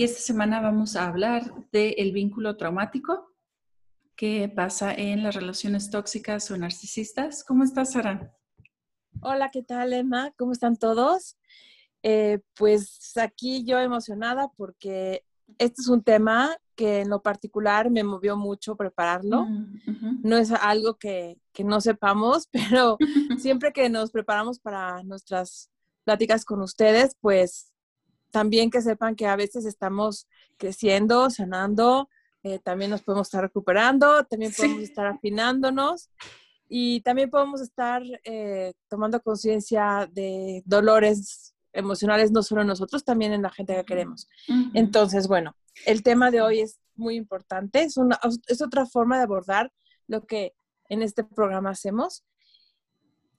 Y esta semana vamos a hablar del vínculo traumático que pasa en las relaciones tóxicas o narcisistas. ¿Cómo estás, Sara? Hola, ¿qué tal, Emma? ¿Cómo están todos? Eh, pues aquí yo emocionada porque este es un tema que en lo particular me movió mucho prepararlo. Mm, no es algo que, que no sepamos, pero siempre que nos preparamos para nuestras pláticas con ustedes, pues también que sepan que a veces estamos creciendo, sanando, eh, también nos podemos estar recuperando, también podemos estar afinándonos y también podemos estar eh, tomando conciencia de dolores emocionales, no solo en nosotros, también en la gente que queremos. Entonces, bueno, el tema de hoy es muy importante, es, una, es otra forma de abordar lo que en este programa hacemos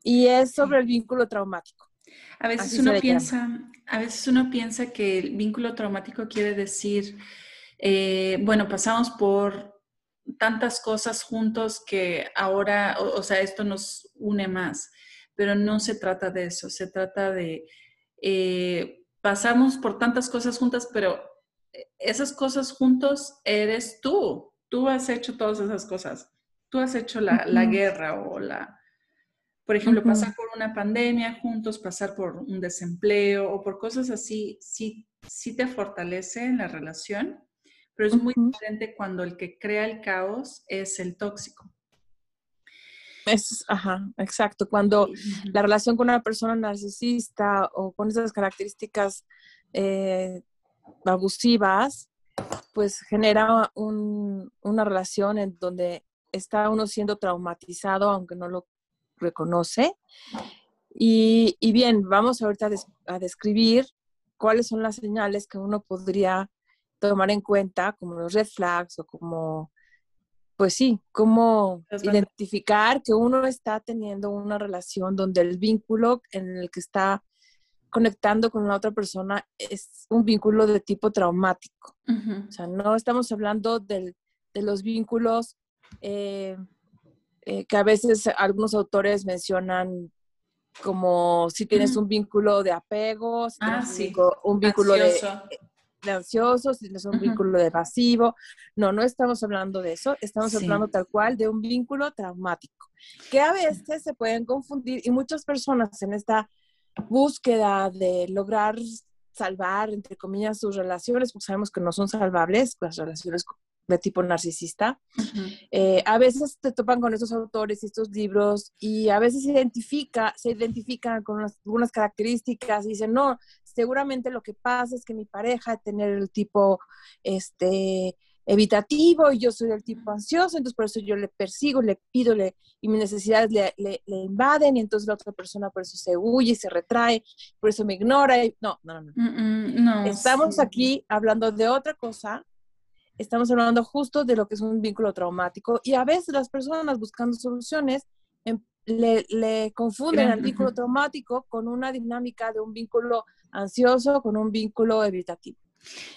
y es sobre el vínculo traumático. A veces uno piensa, a veces uno piensa que el vínculo traumático quiere decir, eh, bueno, pasamos por tantas cosas juntos que ahora, o, sea, esto nos une más, pero no se trata de eso, se trata de, eh, pasamos por tantas cosas juntas, pero esas cosas juntos eres tú, tú has hecho todas esas cosas, tú has hecho la, la guerra o la, por ejemplo, pasar por una pandemia juntos, pasar por un desempleo o por cosas así, sí, sí te fortalece en la relación, pero es muy diferente cuando el que crea el caos es el tóxico. Es, ajá, exacto. Cuando la relación con una persona narcisista o con esas características eh, abusivas, pues genera una relación en donde está uno siendo traumatizado, aunque no lo reconoce. Y, bien, vamos ahorita a, describir cuáles son las señales que uno podría tomar en cuenta, como los red flags o como, pues sí, cómo identificar que uno está teniendo una relación donde el vínculo en el que está conectando con la otra persona es un vínculo de tipo traumático. O sea, no estamos hablando de los vínculos eh, eh, que a veces algunos autores mencionan como si tienes un vínculo de apego, si ah, tienes un vínculo de, ansioso, si tienes un vínculo de pasivo. No, no estamos hablando de eso, estamos hablando tal cual de un vínculo traumático, que a veces se pueden confundir y muchas personas en esta búsqueda de lograr salvar, entre comillas, sus relaciones, porque sabemos que no son salvables, las relaciones de tipo narcisista. Eh, a veces te topan con estos autores y estos libros y a veces se, identifica, se identifican con algunas características y dicen, no, seguramente lo que pasa es que mi pareja tener el tipo este, evitativo y yo soy del tipo ansioso, entonces por eso yo le persigo, le pido le, y mis necesidades le, le, invaden y entonces la otra persona por eso se huye y se retrae, por eso me ignora. Y, no, no, no. no Estamos aquí hablando de otra cosa estamos hablando justo de lo que es un vínculo traumático y a veces las personas buscando soluciones em, le, confunden el vínculo traumático con una dinámica de un vínculo ansioso, con un vínculo evitativo.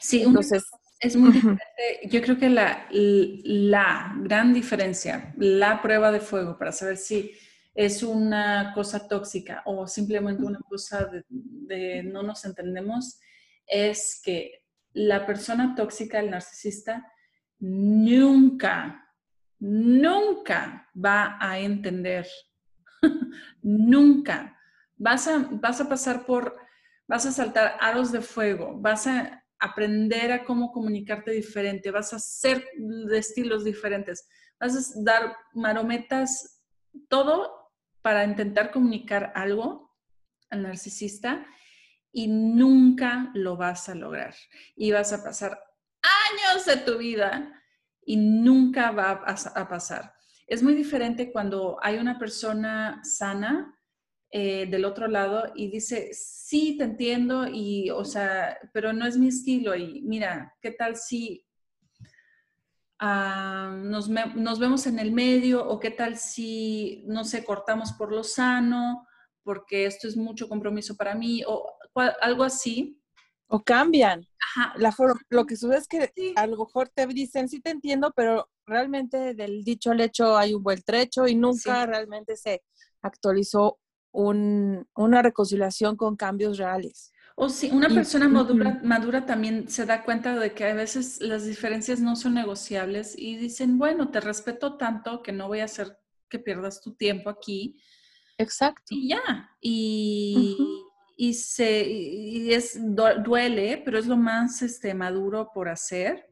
Sí, entonces... Es muy diferente. Yo creo que la, la gran diferencia, la prueba de fuego para saber si es una cosa tóxica o simplemente una cosa de, de no nos entendemos, es que la persona tóxica, el narcisista, nunca, nunca va a entender. nunca. Vas a, pasar por, vas a saltar aros de fuego, vas a aprender a cómo comunicarte diferente, vas a ser de estilos diferentes, vas a dar marometas, todo para intentar comunicar algo al narcisista y nunca lo vas a lograr. Y vas a pasar años de tu vida y nunca va a, pasar. Es muy diferente cuando hay una persona sana eh, del otro lado y dice, sí, te entiendo, y, o sea, pero no es mi estilo. Y mira, ¿qué tal si ah, nos, nos, vemos en el medio? ¿O qué tal si, no sé, cortamos por lo sano? Porque esto es mucho compromiso para mí, o algo así. O cambian. La forma, lo que sucede es que a lo mejor te dicen, sí te entiendo, pero realmente del dicho al hecho hay un buen trecho y nunca realmente se actualizó un, una reconciliación con cambios reales. O si una persona madura, madura, también se da cuenta de que a veces las diferencias no son negociables y dicen, bueno, te respeto tanto que no voy a hacer que pierdas tu tiempo aquí. Exacto. Y ya. Y, y, se, y es, duele, pero es lo más este, maduro por hacer.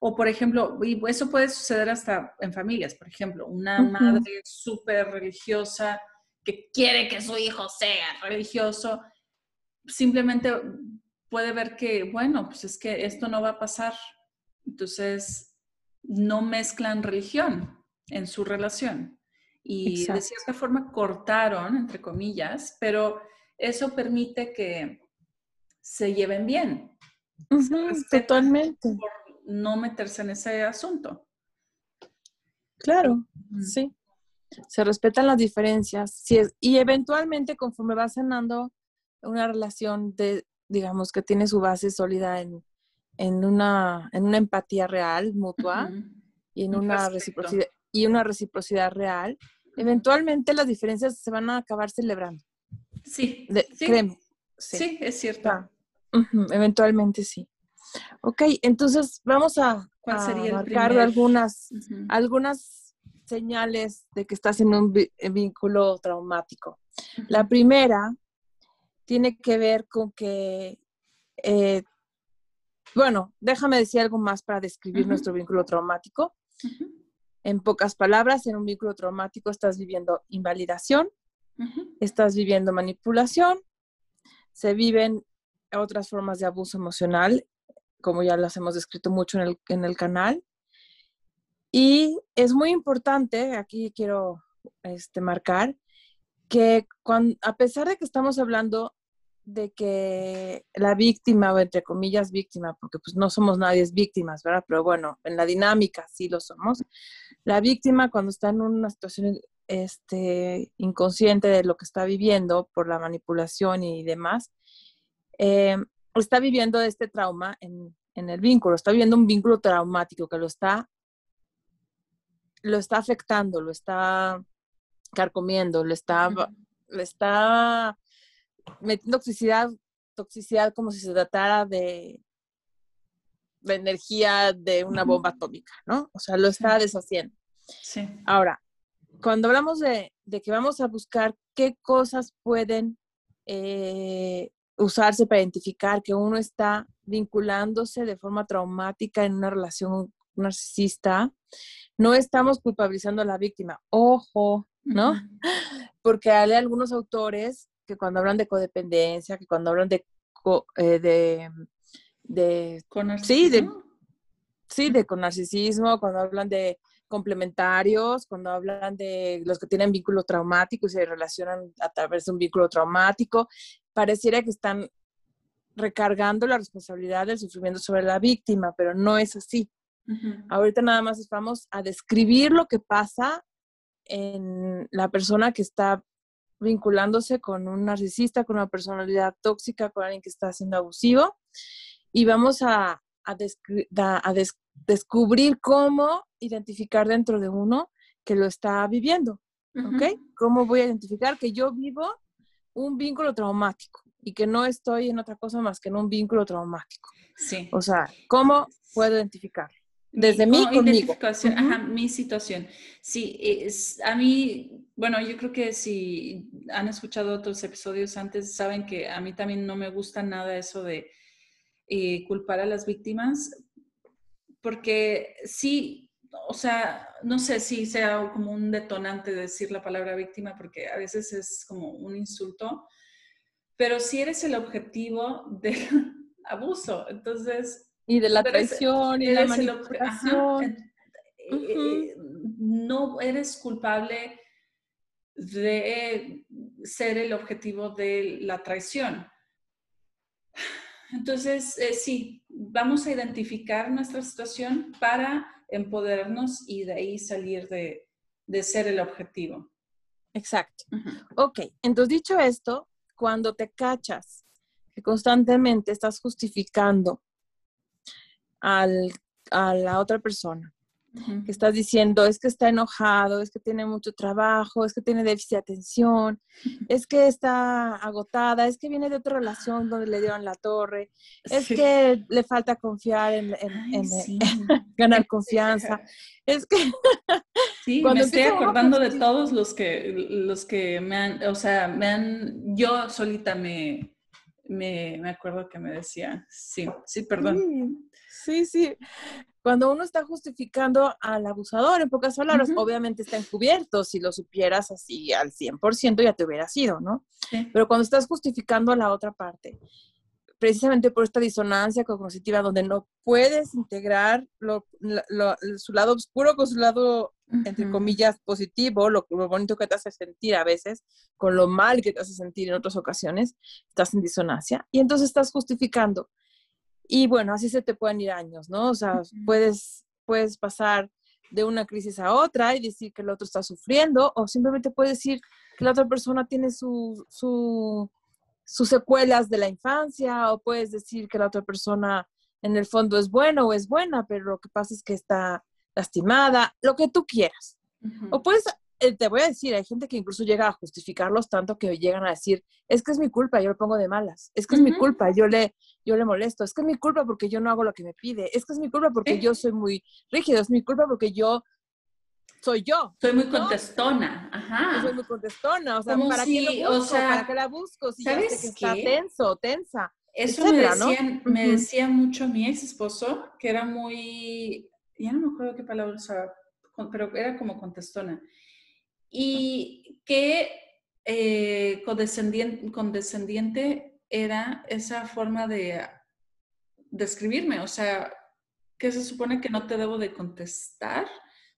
O, por ejemplo, y eso puede suceder hasta en familias, por ejemplo, una madre súper religiosa que quiere que su hijo sea religioso, simplemente puede ver que, bueno, pues es que esto no va a pasar. Entonces, no mezclan religión en su relación. Y de cierta forma cortaron, entre comillas, pero eso permite que se lleven bien. totalmente. Por no meterse en ese asunto. Claro, sí. Se respetan las diferencias. y eventualmente, conforme va sanando una relación de, digamos, que tiene su base sólida en, una, en una empatía real, mutua, y en una reciprocidad, y una reciprocidad real, eventualmente las diferencias se van a acabar celebrando. Sí. Créeme. Sí. es cierto. Eventualmente sí. Ok, entonces vamos a, marcar algunas, algunas señales de que estás en un vínculo traumático. La primera tiene que ver con que, eh, bueno, déjame decir algo más para describir nuestro vínculo traumático. En pocas palabras, en un vínculo traumático estás viviendo invalidación, estás viviendo manipulación, se viven otras formas de abuso emocional, como ya las hemos descrito mucho en el, en el canal. Y es muy importante, aquí quiero este, marcar, que cuando, a pesar de que estamos hablando de que la víctima, o entre comillas víctima, porque pues no somos nadie es víctimas, ¿verdad? Pero bueno, en la dinámica sí lo somos. La víctima cuando está en una situación este, inconsciente de lo que está viviendo por la manipulación y demás, eh, está viviendo este trauma en, el vínculo, está viviendo un vínculo traumático que lo está, lo está afectando, lo está carcomiendo, lo está, le está metiendo toxicidad, toxicidad como si se tratara de, de energía de una bomba atómica, ¿no? O sea, lo está deshaciendo. Sí. Ahora, cuando hablamos de, que vamos a buscar qué cosas pueden eh, usarse para identificar que uno está vinculándose de forma traumática en una relación narcisista, no estamos culpabilizando a la víctima. Ojo, ¿no? Porque hay algunos autores que cuando hablan de codependencia, que cuando hablan de, eh, de, de sí, de, sí, de con narcisismo, cuando hablan de complementarios, cuando hablan de los que tienen vínculo traumático y se relacionan a través de un vínculo traumático, pareciera que están recargando la responsabilidad del sufrimiento sobre la víctima, pero no es así. Ahorita nada más vamos a describir lo que pasa en la persona que está vinculándose con un narcisista, con una personalidad tóxica, con alguien que está siendo abusivo. Y vamos a, a, descubrir cómo identificar dentro de uno que lo está viviendo. ¿Ok? ¿Cómo voy a identificar que yo vivo un vínculo traumático y que no estoy en otra cosa más que en un vínculo traumático? Sí. O sea, ¿cómo puedo identificar? Desde mí conmigo. Ajá, mi situación. Sí, es, a mí, bueno, yo creo que si han escuchado otros episodios antes, saben que a mí también no me gusta nada eso de eh, culpar a las víctimas, porque sí, o sea, no sé si sea como un detonante decir la palabra víctima, porque a veces es como un insulto, pero si eres el objetivo del abuso, entonces y de la traición y la manipulación. Eh, no eres culpable de ser el objetivo de la traición. Entonces, eh, sí, vamos a identificar nuestra situación para empoderarnos y de ahí salir de, ser el objetivo. Exacto. Ok, entonces dicho esto, cuando te cachas que constantemente estás justificando a la otra persona, que estás diciendo es que está enojado, es que tiene mucho trabajo, es que tiene déficit de atención, es que está agotada, es que viene de otra relación donde le dieron la torre, es que le falta confiar en, ganar confianza. Es que sí, me estoy acordando de todos los que los que me han, o sea, me han, yo solita me, me, me acuerdo que me decía, sí, sí, perdón. Sí, sí cuando uno está justificando al abusador, en pocas palabras, obviamente está encubierto. Si lo supieras así al 100% ya te hubiera sido, ¿no? Pero cuando estás justificando a la otra parte, precisamente por esta disonancia cognitiva donde no puedes integrar su lado oscuro con su lado, entre comillas, positivo, lo, lo, bonito que te hace sentir a veces, con lo mal que te hace sentir en otras ocasiones, estás en disonancia y entonces estás justificando y bueno, así se te pueden ir años, ¿no? O sea, puedes, puedes pasar de una crisis a otra y decir que el otro está sufriendo, o simplemente puedes decir que la otra persona tiene su, su, sus secuelas de la infancia, o puedes decir que la otra persona en el fondo es buena o es buena, pero lo que pasa es que está lastimada, lo que tú quieras. O puedes te voy a decir, hay gente que incluso llega a justificarlos tanto que llegan a decir, es que es mi culpa, yo lo pongo de malas, es que es mi culpa, yo le, yo le molesto, es que es mi culpa porque yo no hago lo que me pide, es que es mi culpa porque yo soy muy rígido, es mi culpa porque yo soy yo. Soy muy contestona, ajá. soy muy contestona, o sea, ¿para qué lo busco? ¿Para qué la busco? Si ya sé que está tenso, tensa. Eso me, decían, me decía mucho mi ex esposo, que era muy, ya no me acuerdo qué palabra usaba, pero era como contestona y qué eh, condescendiente, condescendiente era esa forma de describirme, o sea, que se supone que no te debo de contestar.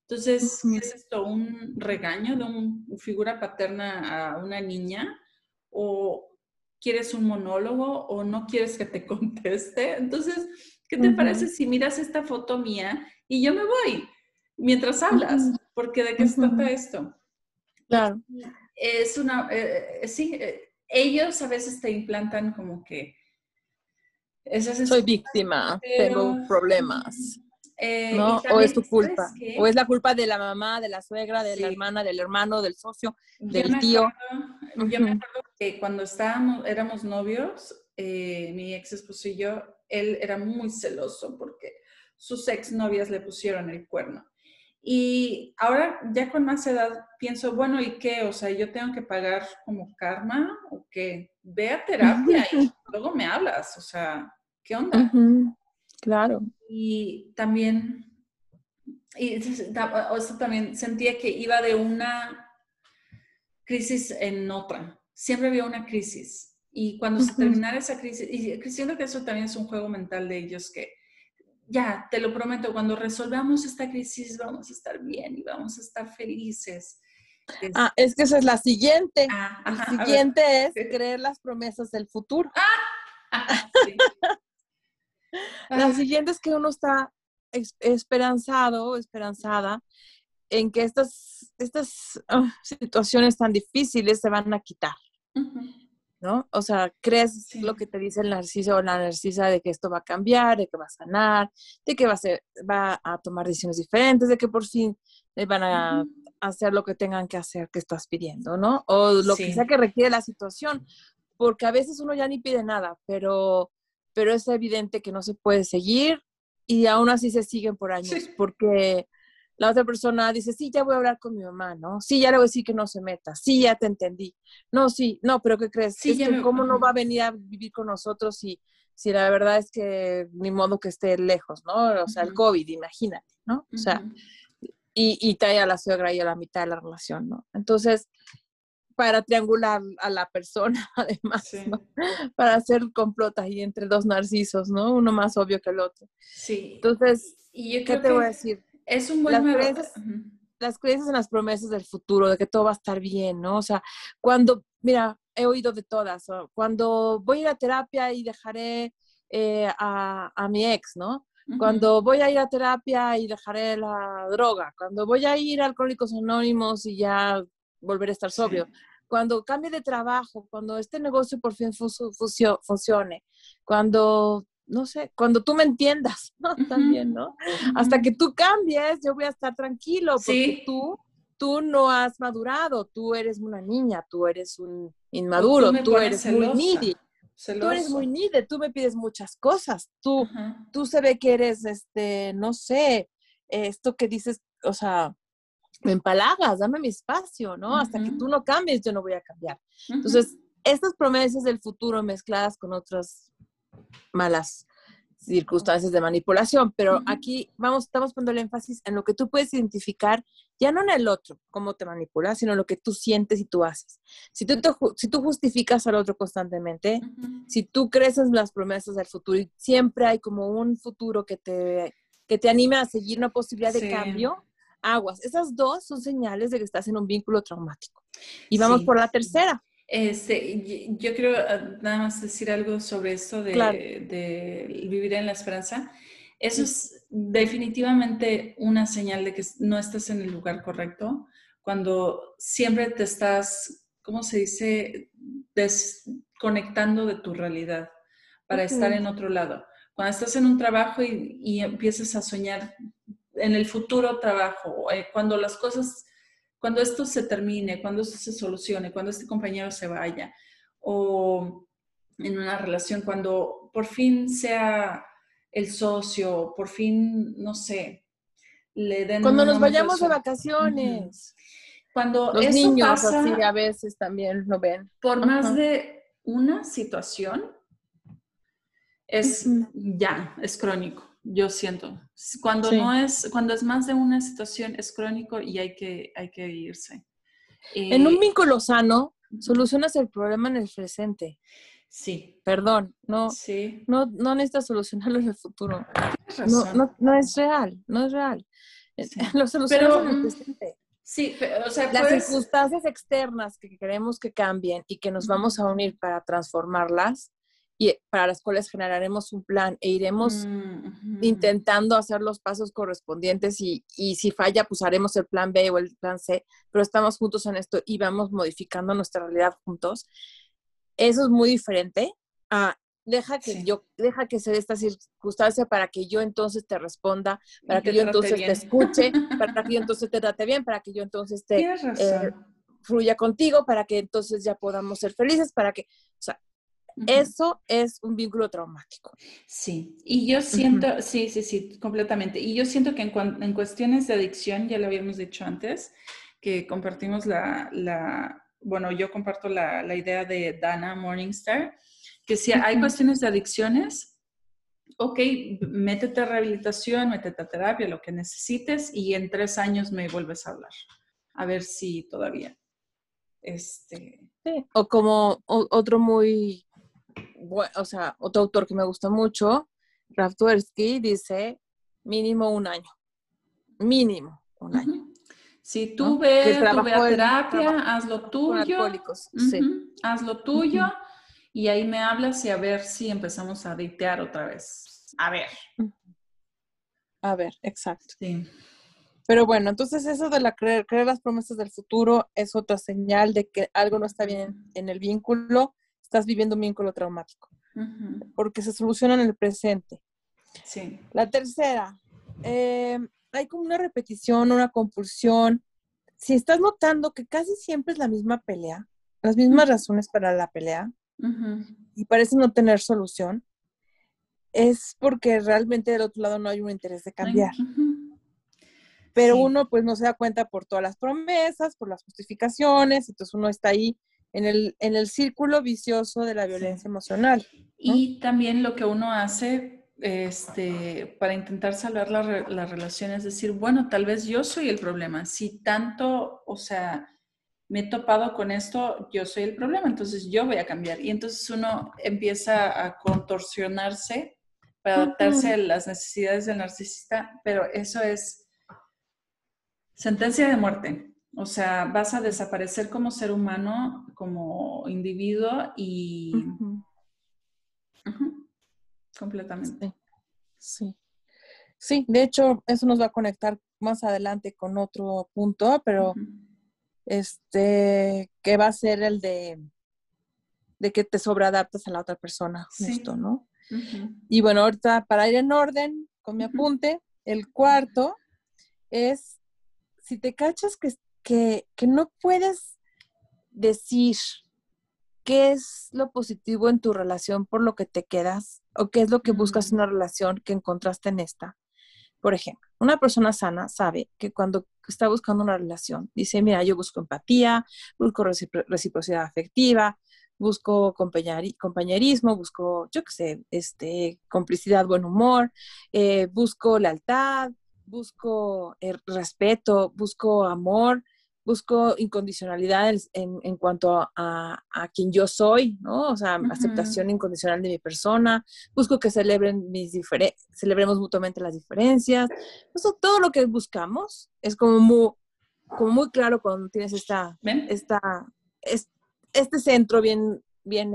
Entonces, ¿es esto un regaño de una figura paterna a una niña? ¿O quieres un monólogo o no quieres que te conteste? Entonces, ¿qué te parece si miras esta foto mía y yo me voy mientras hablas? Porque ¿de qué se trata esto? Claro. Es una, eh, eh, sí, eh, ellos a veces te implantan como que... Soy víctima, tengo problemas. ¿no? O es tu culpa. O es la culpa de la mamá, de la suegra, de la hermana, del hermano, del socio, del tío. yo me acuerdo que cuando estábamos, éramos novios, mi ex esposo y yo, él era muy celoso porque sus ex novias le pusieron el cuerno. Y ahora ya con más edad pienso, bueno, ¿y qué? O sea, yo tengo que pagar como karma o qué? Ve a terapia y luego me hablas, o sea, ¿qué onda? Claro. Y también, y esto también sentía que iba de una crisis en otra. Siempre había una crisis. Y cuando se terminara esa crisis, y siento que eso también es un juego mental de ellos que ya, te lo prometo, cuando resolvamos esta crisis vamos a estar bien y vamos a estar felices. Ah, es que esa es la siguiente. Ah, la siguiente es creer las promesas del futuro. Ah, la siguiente es que uno está esperanzado, esperanzada en que estas, estas situaciones tan difíciles se van a quitar. ¿No? O sea, crees lo que te dice el narciso o la narcisa de que esto va a cambiar, de que va a sanar, de que va a, ser, va a tomar decisiones diferentes, de que por fin van a hacer lo que tengan que hacer que estás pidiendo, ¿no? O lo que sea que requiere la situación, porque a veces uno ya ni pide nada, pero, pero es evidente que no se puede seguir y aún así se siguen por años, porque la otra persona dice, sí, ya voy a hablar con mi mamá, ¿no? Sí, ya le voy a decir que no se meta. Sí, ya te entendí. No, sí, no, pero ¿qué crees? Sí, ¿Cómo no va a venir a vivir con nosotros si, si la verdad es que ni modo que esté lejos, ¿no? O sea, el COVID, imagínate, ¿no? O sea, y, y trae a la suegra y a la mitad de la relación, ¿no? Entonces, para triangular a la persona, además, ¿no? Para hacer complot ahí entre dos narcisos, ¿no? Uno más obvio que el otro. Sí. Entonces, ¿qué te voy a decir? Es un buen las creencias, las creencias en las promesas del futuro, de que todo va a estar bien, ¿no? O sea, cuando, mira, he oído de todas, cuando voy a ir a terapia y dejaré eh, a, a, mi ex, ¿no? Cuando voy a ir a terapia y dejaré la droga, cuando voy a ir a Alcohólicos Anónimos y ya volveré a estar sobrio, cuando cambie de trabajo, cuando este negocio por fin funcione, cuando, no sé, cuando tú me entiendas, ¿no? También, ¿no? Hasta que tú cambies, yo voy a estar tranquilo, porque tú, tú no has madurado, tú eres una niña, tú eres un inmaduro, tú, eres muy needy. Tú eres muy needy, tú me pides muchas cosas, tú, tú se ve que eres, este, no sé, esto que dices, o sea, me empalagas, dame mi espacio, ¿no? Hasta que tú no cambies, yo no voy a cambiar. Entonces, estas promesas del futuro mezcladas con otras malas circunstancias de manipulación, pero aquí vamos, estamos poniendo el énfasis en lo que tú puedes identificar, ya no en el otro, cómo te manipula, sino en lo que tú sientes y tú haces. Si tú, si tú justificas al otro constantemente, si tú crees en las promesas del futuro y siempre hay como un futuro que te, que te anime a seguir una posibilidad de cambio, aguas. Esas dos son señales de que estás en un vínculo traumático. Y vamos por la tercera. Este, yo quiero ah, nada más decir algo sobre esto de, vivir en la esperanza. Eso es definitivamente una señal de que no estás en el lugar correcto. Cuando siempre te estás, ¿cómo se dice? Desconectando de tu realidad para estar en otro lado. Cuando estás en un trabajo y, y empiezas a soñar en el futuro trabajo, eh, cuando las cosas, cuando esto se termine, cuando esto se solucione, cuando este compañero se vaya, o en una relación, cuando por fin sea el socio, por fin, no sé, le den... Cuando nos vayamos de vacaciones. Cuando Los niños así a veces también lo ven. Por más de una situación, es ya, es crónico yo siento. Cuando no es, cuando es más de una situación, es crónico y hay que, hay que irse. en un eh, vínculo sano, solucionas el problema en el presente. Sí. Perdón, no, sí. no, no necesitas solucionarlo en el futuro. No, no, no, es real, no es real. Lo solucionas en el mm, presente. Sí, o sea, las circunstancias externas que queremos que cambien y que nos vamos a unir para transformarlas, y para las cuales generaremos un plan e iremos mm, intentando hacer los pasos correspondientes y, y, si falla, pues haremos el plan B o el plan C, pero estamos juntos en esto y vamos modificando nuestra realidad juntos. Eso es muy diferente a deja que yo, deja que se dé esta circunstancia para que yo entonces te responda, para que, yo entonces te escuche, para que yo entonces te trate bien, para que yo entonces te eh, fluya contigo, para que entonces ya podamos ser felices, para que, o sea, eso es un vínculo traumático. Sí, y yo siento, sí, sí, sí, completamente. Y yo siento que en, cuestiones de adicción, ya lo habíamos dicho antes, que compartimos la, la bueno, yo comparto la, la, idea de Dana Morningstar, que si hay cuestiones de adicciones, ok, métete a rehabilitación, métete a terapia, lo que necesites, y en tres años me vuelves a hablar, a ver si todavía. Este... Sí. O como otro muy o sea, otro autor que me gusta mucho, Raf Tversky, dice mínimo un año. Mínimo un año. Si tú ves, tu terapia, haz lo tuyo. Haz lo tuyo y ahí me hablas y a ver si empezamos a ditear otra vez. A ver. A ver, exacto. Sí. Pero bueno, entonces eso de la creer, creer las promesas del futuro es otra señal de que algo no está bien en el vínculo estás viviendo un vínculo traumático, porque se soluciona en el presente. Sí. La tercera, eh, hay como una repetición, una compulsión. Si estás notando que casi siempre es la misma pelea, las mismas razones para la pelea, y parece no tener solución, es porque realmente del otro lado no hay un interés de cambiar. Pero uno pues no se da cuenta por todas las promesas, por las justificaciones, entonces uno está ahí en el, en el círculo vicioso de la violencia emocional. Y también lo que uno hace este, para intentar salvar la, la, relación es decir, bueno, tal vez yo soy el problema. Si tanto, o sea, me he topado con esto, yo soy el problema, entonces yo voy a cambiar. Y entonces uno empieza a contorsionarse para adaptarse a las necesidades del narcisista, pero eso es Sentencia de muerte. O sea, vas a desaparecer como ser humano, como individuo y... Completamente. Sí. sí. de hecho, eso nos va a conectar más adelante con otro punto, pero este, que va a ser el de, de que te sobreadaptas a la otra persona, justo, ¿no? Y bueno, ahorita para ir en orden con mi apunte, el cuarto es, si te cachas que que, no puedes decir qué es lo positivo en tu relación por lo que te quedas o qué es lo que buscas en una relación que encontraste en esta. Por ejemplo, una persona sana sabe que cuando está buscando una relación, dice, mira, yo busco empatía, busco reciprocidad afectiva, busco compañerismo, busco, yo qué sé, este, complicidad, buen humor, eh, busco lealtad, busco eh, respeto, busco amor, busco incondicionalidad en, en cuanto a, a, quien yo soy, ¿no? O sea, aceptación incondicional de mi persona, busco que celebren mis celebremos mutuamente las diferencias. Eso, todo lo que buscamos es como muy, como muy claro cuando tienes esta, esta este centro bien, bien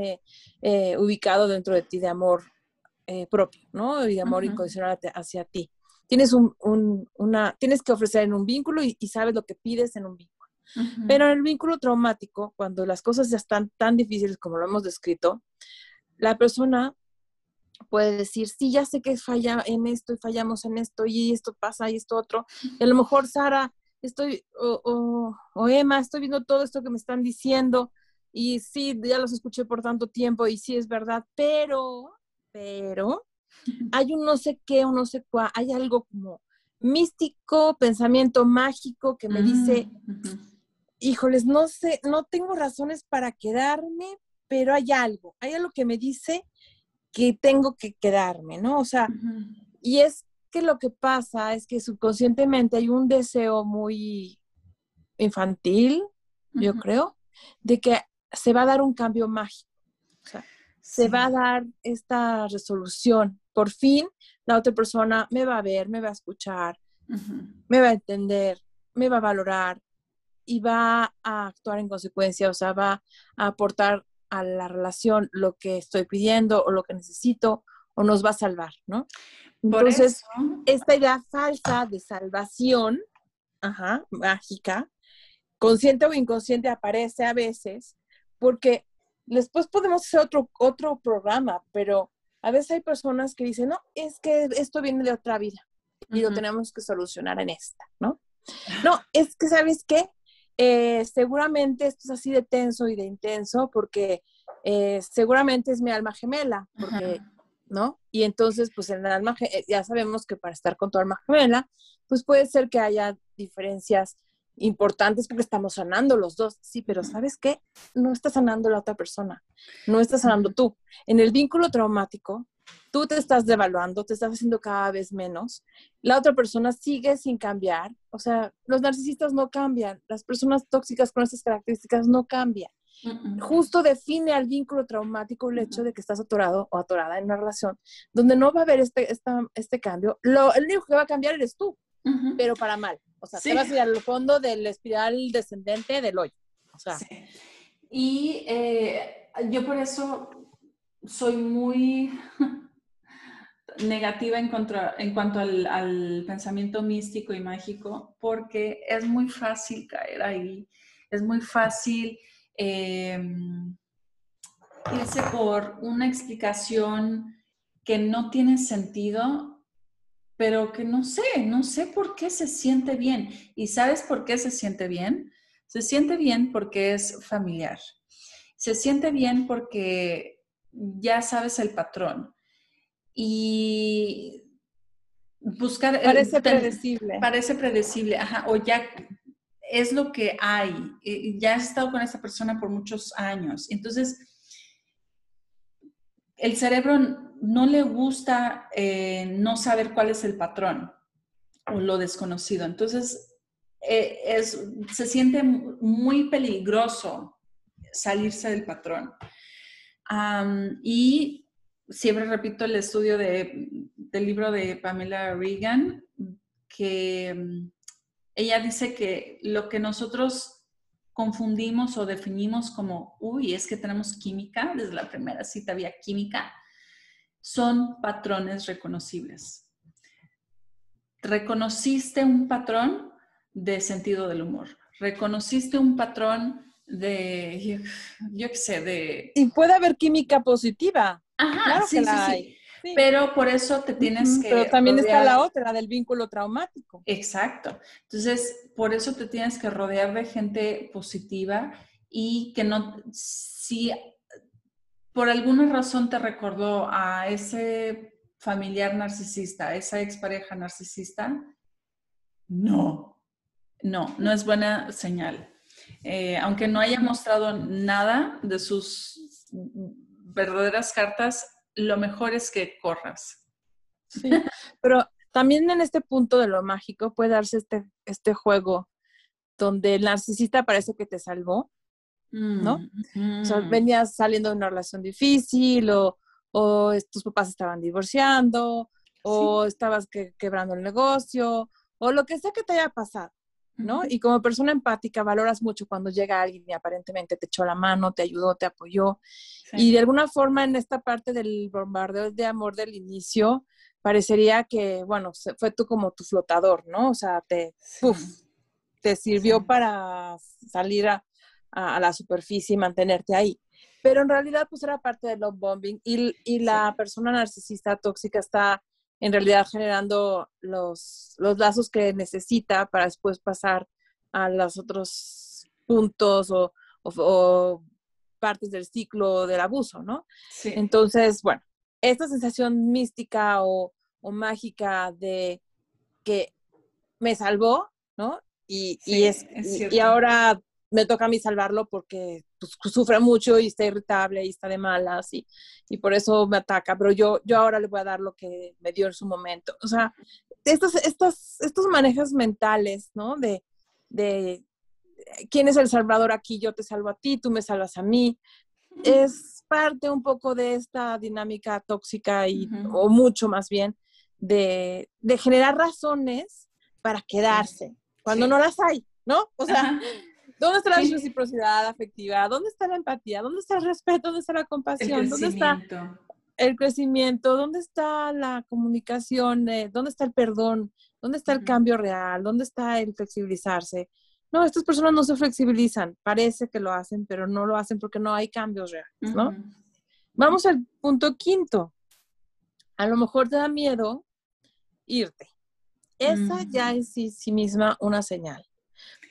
eh, ubicado dentro de ti de amor eh, propio, ¿no? Y de amor incondicional hacia ti. Tienes, un, un, una, tienes que ofrecer en un vínculo y, y sabes lo que pides en un vínculo. Pero en el vínculo traumático, cuando las cosas ya están tan difíciles como lo hemos descrito, la persona puede decir, sí, ya sé que falla en esto y fallamos en esto y esto pasa y esto otro. Y a lo mejor Sara, estoy, o, o, Emma, estoy viendo todo esto que me están diciendo y sí, ya los escuché por tanto tiempo y sí es verdad, pero, pero, hay un no sé qué, un no sé cuál, hay algo como místico, pensamiento mágico que me dice, mm, híjoles, no sé, no tengo razones para quedarme, pero hay algo, hay algo que me dice que tengo que quedarme, ¿no? O sea, y es que lo que pasa es que subconscientemente hay un deseo muy infantil, yo creo, de que se va a dar un cambio mágico. O sea, se va a dar esta resolución. Por fin, la otra persona me va a ver, me va a escuchar, me va a entender, me va a valorar, y va a actuar en consecuencia, o sea, va a aportar a la relación lo que estoy pidiendo o lo que necesito o nos va a salvar, ¿no? Entonces, esta idea falsa de salvación, ajá, mágica, consciente o inconsciente aparece a veces porque después podemos hacer otro, otro programa, pero a veces hay personas que dicen, no, es que esto viene de otra vida y lo tenemos que solucionar en esta, ¿no? No, es que, ¿sabes qué? Eh, seguramente esto es así de tenso y de intenso porque eh, seguramente es mi alma gemela, porque, ¿no? Y entonces, pues en el alma, eh, ya sabemos que para estar con tu alma gemela, pues puede ser que haya diferencias importantes porque estamos sanando los dos, sí, pero ¿sabes qué? No está sanando la otra persona, no está sanando tú. En el vínculo traumático, tú te estás devaluando, te estás haciendo cada vez menos, la otra persona sigue sin cambiar, o sea, los narcisistas no cambian, las personas tóxicas con estas características no cambian. Justo define al vínculo traumático el hecho de que estás atorado o atorada en una relación donde no va a haber este, este cambio. Lo, el único que va a cambiar eres tú, pero para mal. O sea, te vas a ir al fondo del espiral descendente del hoyo. O sea. Y eh, yo por eso soy muy negativa en, en cuanto al, pensamiento místico y mágico, porque es muy fácil caer ahí, es muy fácil em, irse por una explicación que no tiene sentido, pero que no sé, no sé por qué se siente bien. ¿Y sabes por qué se siente bien? Se siente bien porque es familiar. Se siente bien porque ya sabes el patrón. Y buscar... Parece predecible. Parece predecible, ajá, o ya es lo que hay. Ya has estado con esa persona por muchos años. Entonces, el cerebro no le gusta eh, no saber cuál es el patrón o lo desconocido. Entonces, eh, es, se siente muy peligroso salirse del patrón y siempre repito el estudio de, del libro de Pamela Regan, que mm, ella dice que lo que nosotros confundimos o definimos como, uy, es que tenemos química, desde la primera cita había química, son patrones reconocibles. Reconociste un patrón de sentido del humor, reconociste un patrón de, yo, qué sé, de... Y puede haber química positiva. Ajá, claro sí, que la hay. Pero por eso te tienes que... Pero también está la otra, del vínculo traumático. Exacto. Entonces, por eso te tienes que rodear de gente positiva y que no, si por alguna razón te recordó a ese familiar narcisista, a esa expareja narcisista, no, no, no es buena señal. Eh, aunque no haya mostrado nada de sus verdaderas cartas, lo mejor es que corras. Sí, pero también en este punto de lo mágico puede darse este, este juego donde el narcisista parece que te salvó, ¿no? O sea, mm. venías saliendo de una relación difícil o, tus papás estaban divorciando o estabas quebrando el negocio o lo que sea que te haya pasado. ¿No? Y como persona empática valoras mucho cuando llega alguien y aparentemente te echó la mano, te ayudó, te apoyó. Y de alguna forma en esta parte del bombardeo de amor del inicio, parecería que, bueno, fue tú como tu flotador, ¿no? O sea, te, te sirvió para salir a, la superficie y mantenerte ahí. Pero en realidad, pues era parte del love bombing y, y la persona narcisista tóxica está en realidad generando los, los lazos que necesita para después pasar a los otros puntos o, partes del ciclo del abuso, ¿no? Sí. Entonces, bueno, esta sensación mística o, mágica de que me salvó, ¿no? Y, es, y, ahora me toca a mí salvarlo porque pues, sufre mucho y está irritable y está de malas y, y, por eso me ataca, pero yo, yo ahora le voy a dar lo que me dio en su momento. O sea, estos, estos, estos manejos mentales, ¿no? De, de quién es el salvador aquí, yo te salvo a ti, tú me salvas a mí, es parte un poco de esta dinámica tóxica y, o mucho más bien, de, de generar razones para quedarse, cuando no las hay, ¿no? O sea, ¿Dónde está la reciprocidad afectiva? ¿Dónde está la empatía? ¿Dónde está el respeto? ¿Dónde está la compasión? ¿Dónde está el crecimiento? ¿Dónde está la comunicación? ¿Dónde está el perdón? ¿Dónde está el cambio real? ¿Dónde está el flexibilizarse? No, estas personas no se flexibilizan. Parece que lo hacen, pero no lo hacen porque no hay cambios reales, ¿no? Vamos al punto quinto. A lo mejor te da miedo irte. Esa ya es sí misma una señal.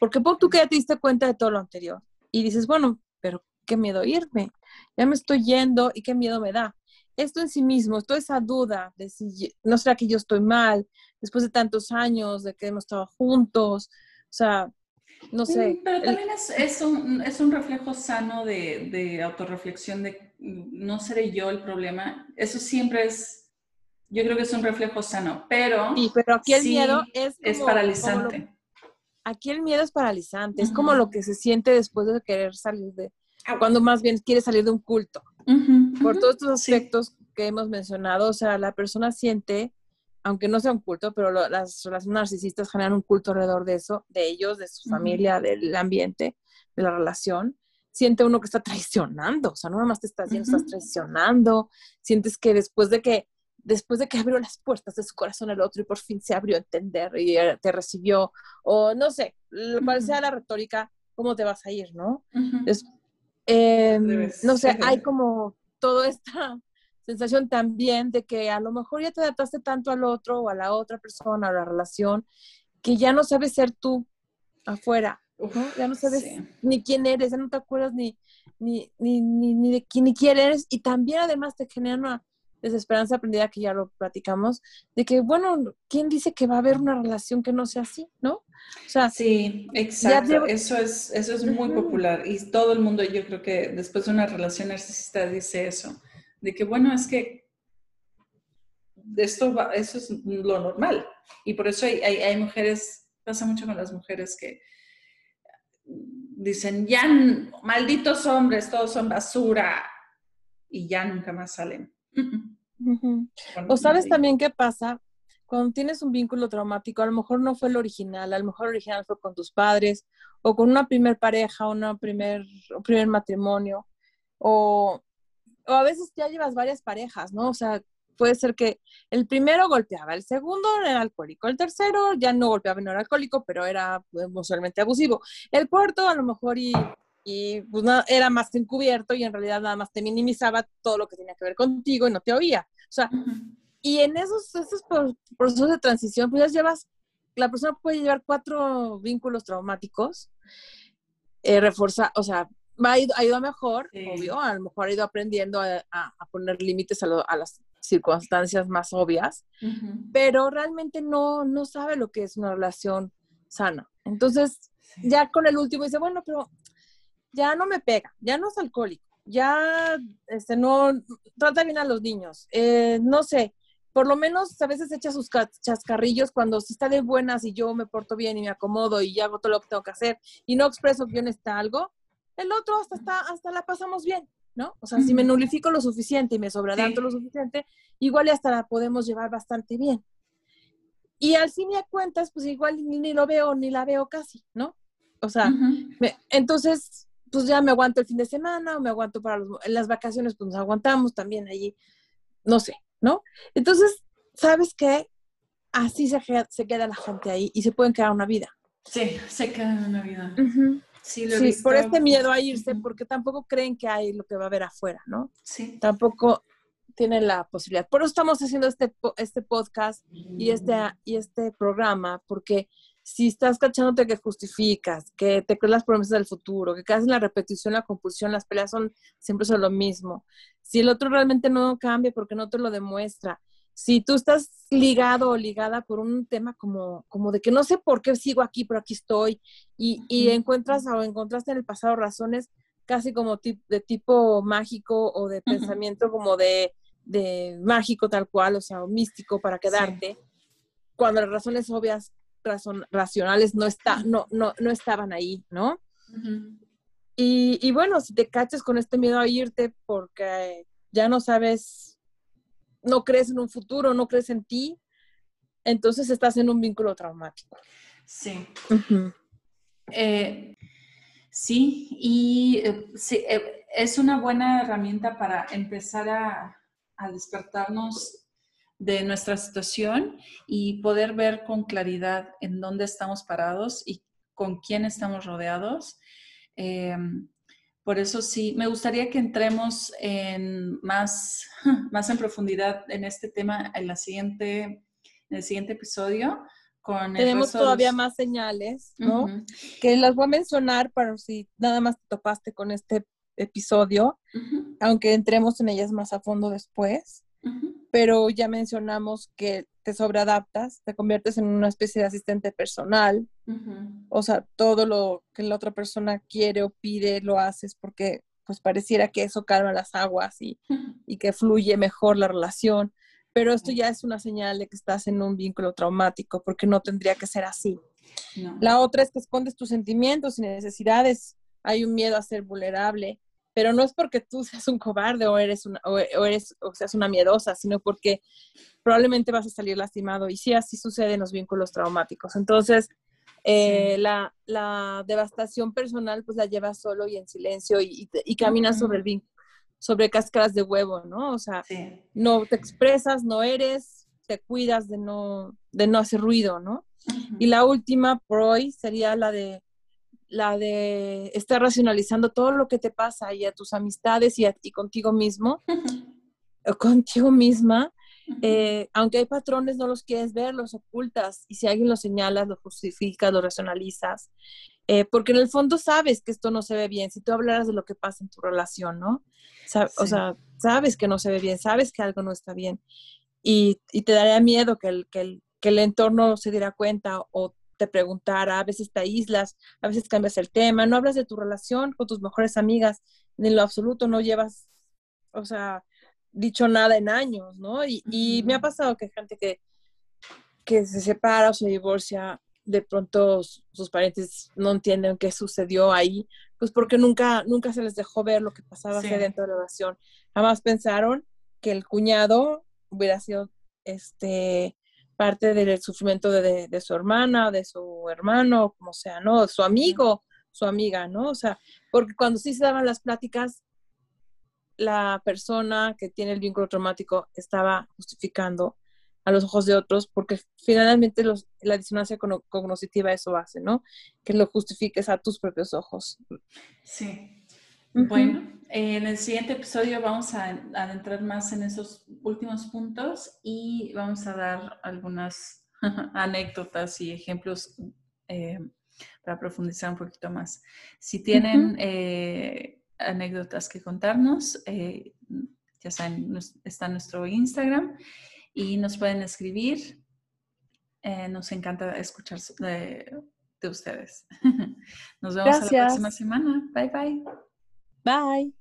Porque tú que ya te diste cuenta de todo lo anterior y dices, bueno, pero qué miedo irme, ya me estoy yendo y qué miedo me da. Esto en sí mismo, toda esa duda de si no será que yo estoy mal después de tantos años de que hemos estado juntos, o sea, no sé. Pero también es, un, es, un, reflejo sano de, de autorreflexión de no seré yo el problema. Eso siempre es, yo creo que es un reflejo sano, pero... Sí, pero aquí el miedo es... es paralizante aquí el miedo es paralizante, es como lo que se siente después de querer salir de, ah, cuando más bien quiere salir de un culto. Por todos estos aspectos que hemos mencionado, o sea, la persona siente, aunque no sea un culto, pero las relaciones narcisistas generan un culto alrededor de eso, de ellos, de su familia, del ambiente, de la relación. Siente uno que está traicionando, o sea, no nada más te estás haciendo, estás traicionando, sientes que después de que después de que abrió las puertas de su corazón al otro y por fin se abrió a entender y eh, te recibió, o no sé, cual sea la retórica, ¿cómo te vas a ir, no? Em, no sé, hay como toda esta sensación también de que a lo mejor ya te adaptaste tanto al otro o a la otra persona, a la relación, que ya no sabes ser tú afuera, ya no sabes ni quién eres, ya no te acuerdas ni, ni, ni, ni, ni de quién ni quién eres, y también además te genera una desesperanza aprendida que ya lo platicamos, de que, bueno, ¿quién dice que va a haber una relación que no sea así, no? O sea, sí, exacto. Eso es, eso es muy popular y todo el mundo, yo creo que después de una relación narcisista dice eso, de que, bueno, es que esto va, eso es lo normal. Y por eso hay, hay, mujeres, pasa mucho con las mujeres que dicen, ya, malditos hombres, todos son basura, y ya nunca más salen. O sabes también qué pasa cuando tienes un vínculo traumático, a lo mejor no fue el original, a lo mejor el original fue con tus padres o con una primer pareja, una primer, un primer matrimonio, o, o a veces ya llevas varias parejas, ¿no? O sea, puede ser que el primero golpeaba, el segundo era alcohólico, el tercero ya no golpeaba, no era alcohólico, pero era emocionalmente abusivo. El cuarto a lo mejor y, y pues, era más encubierto y en realidad nada más te minimizaba todo lo que tenía que ver contigo y no te oía. O sea, y en esos, esos procesos de transición, pues ya llevas, la persona puede llevar cuatro vínculos traumáticos, eh, reforzar, o sea, va a ir, ha ido mejor, obvio, a lo mejor ha ido aprendiendo a, a, poner límites a, a, las circunstancias más obvias, pero realmente no, no sabe lo que es una relación sana. Entonces, ya con el último dice, bueno, pero ya no me pega, ya no es alcohólico, ya este, no trata bien a los niños, eh, no sé, por lo menos a veces echa sus chascarrillos cuando si está de buenas y yo me porto bien y me acomodo y ya hago todo lo que tengo que hacer y no expreso que yo necesito algo, el otro hasta, está, hasta la pasamos bien, ¿no? O sea, si me nulifico lo suficiente y me sobradando lo suficiente, igual y hasta la podemos llevar bastante bien. Y al fin y a cuentas, pues igual ni, lo veo ni la veo casi, ¿no? O sea, entonces, pues ya me aguanto el fin de semana o me aguanto para las vacaciones, pues nos aguantamos también allí, no sé, ¿no? Entonces, ¿sabes qué? Así se, se queda la gente ahí y se pueden quedar una vida. Sí, se queda una vida. Sí, por este miedo a irse, porque tampoco creen que hay lo que va a haber afuera, ¿no? Sí. Tampoco tienen la posibilidad. Por eso estamos haciendo este, este podcast y este, y este programa, porque si estás cachándote que justificas, que te crees las promesas del futuro, que caes en la repetición, la compulsión, las peleas son siempre son lo mismo. Si el otro realmente no cambia porque no te lo demuestra, si tú estás ligado o ligada por un tema como, como de que no sé por qué sigo aquí, pero aquí estoy, y, y encuentras o encontraste en el pasado razones casi como de tipo mágico o de pensamiento como de, de, mágico tal cual, o sea, o místico para quedarte, cuando las razones obvias racionales no, está, no, no, no estaban ahí, ¿no? y, y, bueno, si te caches con este miedo a irte porque ya no sabes, no crees en un futuro, no crees en ti, entonces estás en un vínculo traumático. Sí. Eh, sí, y eh, sí, eh, es una buena herramienta para empezar a, a despertarnos de nuestra situación y poder ver con claridad en dónde estamos parados y con quién estamos rodeados. Em, por eso sí, me gustaría que entremos en más, más en profundidad en este tema en, la siguiente, en el siguiente episodio. Con Tenemos todavía más señales, ¿no? Que las voy a mencionar para si nada más te topaste con este episodio, aunque entremos en ellas más a fondo después pero ya mencionamos que te sobreadaptas, te conviertes en una especie de asistente personal, o sea, todo lo que la otra persona quiere o pide lo haces porque pues pareciera que eso calma las aguas y, que fluye mejor la relación, pero esto ya es una señal de que estás en un vínculo traumático porque no tendría que ser así. La otra es que escondes tus sentimientos y necesidades, hay un miedo a ser vulnerable, pero no es porque tú seas un cobarde o eres una, o, eres o seas una miedosa, sino porque probablemente vas a salir lastimado y sí, así sucede en los vínculos traumáticos. Entonces, eh, la, la, devastación personal pues la llevas solo y en silencio y, y, caminas sobre el vínculo, sobre cáscaras de huevo, ¿no? O sea, no te expresas, no eres, te cuidas de no, de no hacer ruido, ¿no? Y la última por hoy sería la de la de estar racionalizando todo lo que te pasa y a tus amistades y, a, ti contigo mismo, o contigo misma, eh, aunque hay patrones, no los quieres ver, los ocultas, y si alguien los señala, lo justificas, lo racionalizas, eh, porque en el fondo sabes que esto no se ve bien, si tú hablaras de lo que pasa en tu relación, ¿no? O sea, sabes que no se ve bien, sabes que algo no está bien, y, te daría miedo que el, que el, que el entorno se diera cuenta o te preguntara, a veces te aíslas, a veces cambias el tema, no hablas de tu relación con tus mejores amigas, en lo absoluto no llevas, o sea, dicho nada en años, ¿no? Y, me ha pasado que gente que, que se separa o se divorcia, de pronto sus parientes no entienden qué sucedió ahí, pues porque nunca, nunca se les dejó ver lo que pasaba dentro de la relación. Jamás pensaron que el cuñado hubiera sido este parte del sufrimiento de, su hermana, de su hermano, como sea, ¿no? Su amigo, su amiga, ¿no? O sea, porque cuando sí se daban las pláticas, la persona que tiene el vínculo traumático estaba justificando a los ojos de otros, porque finalmente los, la disonancia cognitiva eso hace, ¿no? Que lo justifiques a tus propios ojos. Sí. Bueno, en el siguiente episodio vamos a adentrar más en esos últimos puntos y vamos a dar algunas anécdotas y ejemplos eh, para profundizar un poquito más. Si tienen eh, anécdotas que contarnos, eh, ya saben, está nuestro Instagram y nos pueden escribir. nos encanta escuchar de, de ustedes. Nos vemos la próxima semana. Bye bye. Bye.